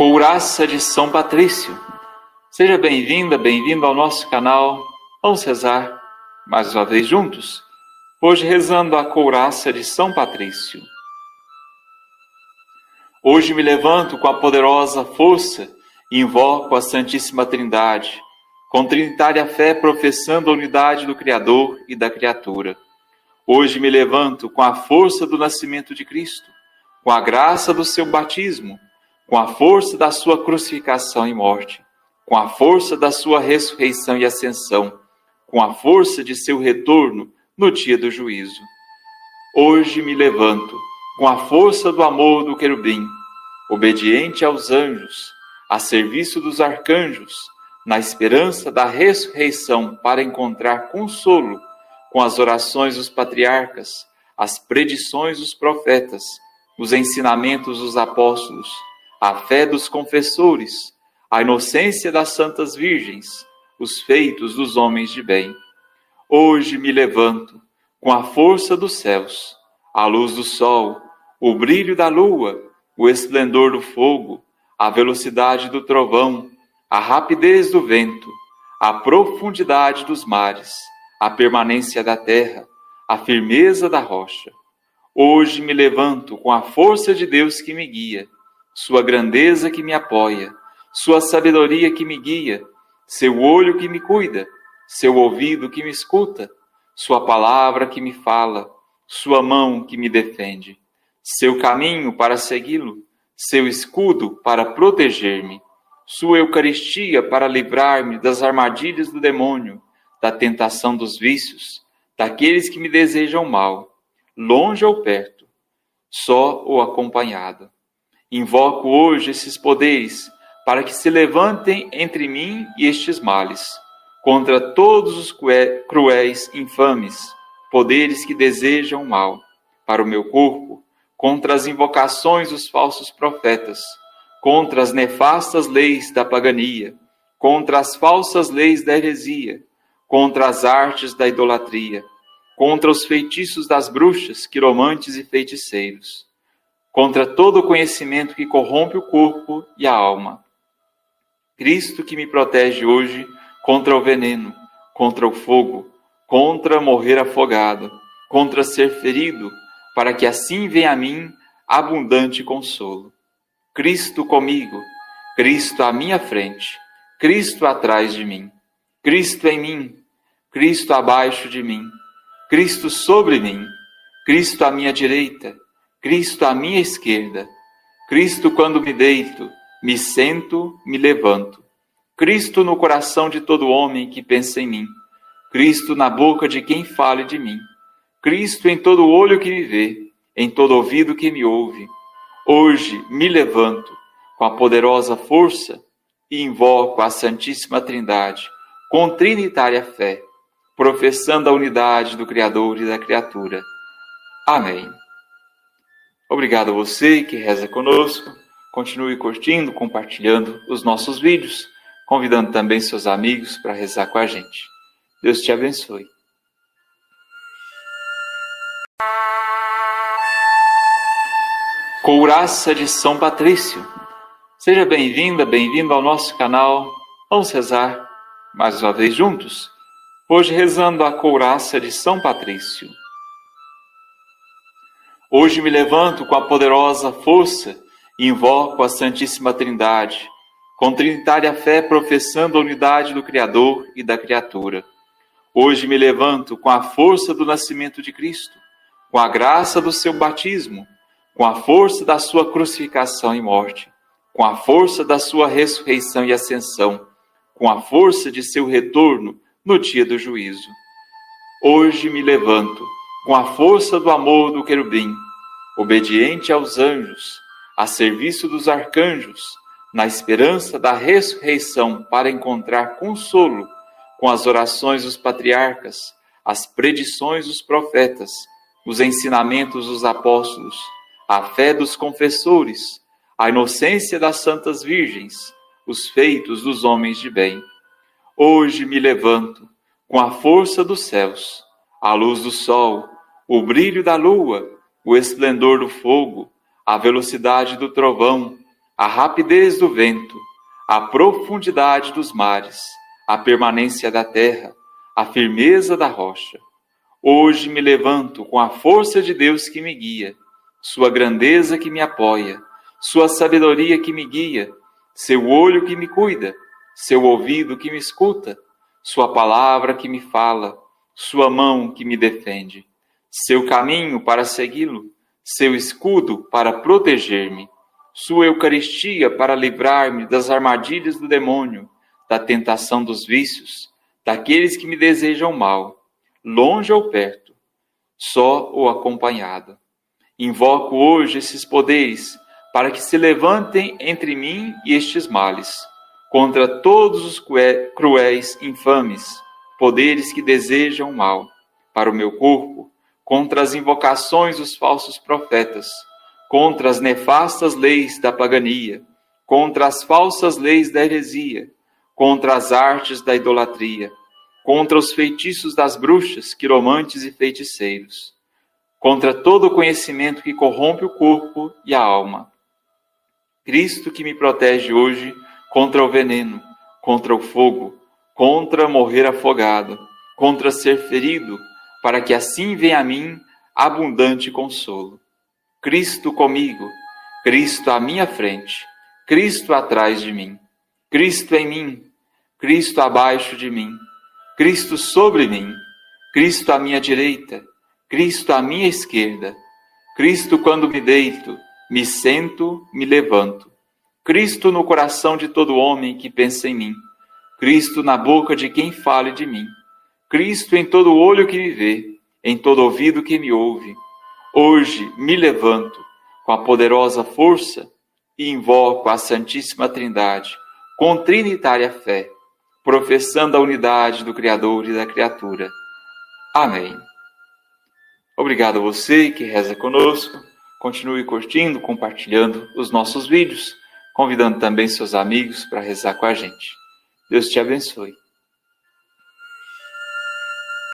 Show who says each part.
Speaker 1: Couraça de São Patrício. Seja bem-vinda, bem-vindo ao nosso canal. Vamos rezar mais uma vez juntos. Hoje rezando a couraça de São Patrício. Hoje me levanto com a poderosa força e invoco a Santíssima Trindade, com trinitária fé professando a unidade do Criador e da criatura. Hoje me levanto com a força do nascimento de Cristo, com a graça do seu batismo com a força da sua crucificação e morte, com a força da sua ressurreição e ascensão, com a força de seu retorno no dia do juízo. Hoje me levanto com a força do amor do querubim, obediente aos anjos, a serviço dos arcanjos, na esperança da ressurreição para encontrar consolo com as orações dos patriarcas, as predições dos profetas, os ensinamentos dos apóstolos a fé dos confessores, a inocência das santas virgens, os feitos dos homens de bem. Hoje me levanto com a força dos céus, a luz do sol, o brilho da lua, o esplendor do fogo, a velocidade do trovão, a rapidez do vento, a profundidade dos mares, a permanência da terra, a firmeza da rocha. Hoje me levanto com a força de Deus que me guia sua grandeza que me apoia, sua sabedoria que me guia, seu olho que me cuida, seu ouvido que me escuta, sua palavra que me fala, sua mão que me defende, seu caminho para segui-lo, seu escudo para proteger-me, sua Eucaristia para livrar-me das armadilhas do demônio, da tentação dos vícios, daqueles que me desejam mal, longe ou perto, só ou acompanhado. Invoco hoje esses poderes para que se levantem entre mim e estes males, contra todos os cruéis infames, poderes que desejam mal para o meu corpo, contra as invocações dos falsos profetas, contra as nefastas leis da pagania, contra as falsas leis da heresia, contra as artes da idolatria, contra os feitiços das bruxas, quiromantes e feiticeiros contra todo o conhecimento que corrompe o corpo e a alma. Cristo que me protege hoje contra o veneno, contra o fogo, contra morrer afogado, contra ser ferido, para que assim venha a mim abundante consolo. Cristo comigo, Cristo à minha frente, Cristo atrás de mim, Cristo em mim, Cristo abaixo de mim, Cristo sobre mim, Cristo à minha direita, Cristo à minha esquerda, Cristo quando me deito, me sento, me levanto, Cristo no coração de todo homem que pensa em mim, Cristo na boca de quem fale de mim, Cristo em todo olho que me vê, em todo ouvido que me ouve. Hoje me levanto com a poderosa força e invoco a Santíssima Trindade com trinitária fé, professando a unidade do Criador e da criatura. Amém. Obrigado a você que reza conosco. Continue curtindo, compartilhando os nossos vídeos, convidando também seus amigos para rezar com a gente. Deus te abençoe. Couraça de São Patrício. Seja bem-vinda, bem-vindo ao nosso canal. Vamos rezar mais uma vez juntos. Hoje rezando a couraça de São Patrício. Hoje me levanto com a poderosa força e invoco a Santíssima Trindade, com trinitária fé professando a unidade do Criador e da criatura. Hoje me levanto com a força do nascimento de Cristo, com a graça do seu batismo, com a força da sua crucificação e morte, com a força da sua ressurreição e ascensão, com a força de seu retorno no dia do juízo. Hoje me levanto com a força do amor do querubim, obediente aos anjos, a serviço dos arcanjos, na esperança da ressurreição para encontrar consolo com as orações dos patriarcas, as predições dos profetas, os ensinamentos dos apóstolos, a fé dos confessores, a inocência das santas virgens, os feitos dos homens de bem. Hoje me levanto com a força dos céus, a luz do sol, o brilho da lua, o esplendor do fogo, a velocidade do trovão, a rapidez do vento, a profundidade dos mares, a permanência da terra, a firmeza da rocha. Hoje me levanto com a força de Deus que me guia, Sua grandeza que me apoia, Sua sabedoria que me guia, Seu olho que me cuida, Seu ouvido que me escuta, Sua palavra que me fala, Sua mão que me defende, Seu caminho para segui-lo, Seu escudo para proteger-me, Sua Eucaristia para livrar-me das armadilhas do demônio, da tentação dos vícios, daqueles que me desejam mal longe ou perto, só ou acompanhado. Invoco hoje esses poderes para que se levantem entre mim e estes males, contra todos os cruéis infames, poderes que desejam mal para o meu corpo, contra as invocações dos falsos profetas, contra as nefastas leis da pagania, contra as falsas leis da heresia, contra as artes da idolatria contra os feitiços das bruxas, quiromantes e feiticeiros, contra todo o conhecimento que corrompe o corpo e a alma. Cristo que me protege hoje contra o veneno, contra o fogo, contra morrer afogado, contra ser ferido, para que assim venha a mim abundante consolo. Cristo comigo, Cristo à minha frente, Cristo atrás de mim, Cristo em mim, Cristo abaixo de mim Cristo sobre mim, Cristo à minha direita, Cristo à minha esquerda, Cristo quando me deito, me sento, me levanto, Cristo no coração de todo homem que pensa em mim, Cristo na boca de quem fale de mim, Cristo em todo olho que me vê, em todo ouvido que me ouve. Hoje me levanto com a poderosa força e invoco a Santíssima Trindade com trinitária fé professando a unidade do Criador e da criatura. Amém. Obrigado a você que reza conosco. Continue curtindo, compartilhando os nossos vídeos, convidando também seus amigos para rezar com a gente. Deus te abençoe.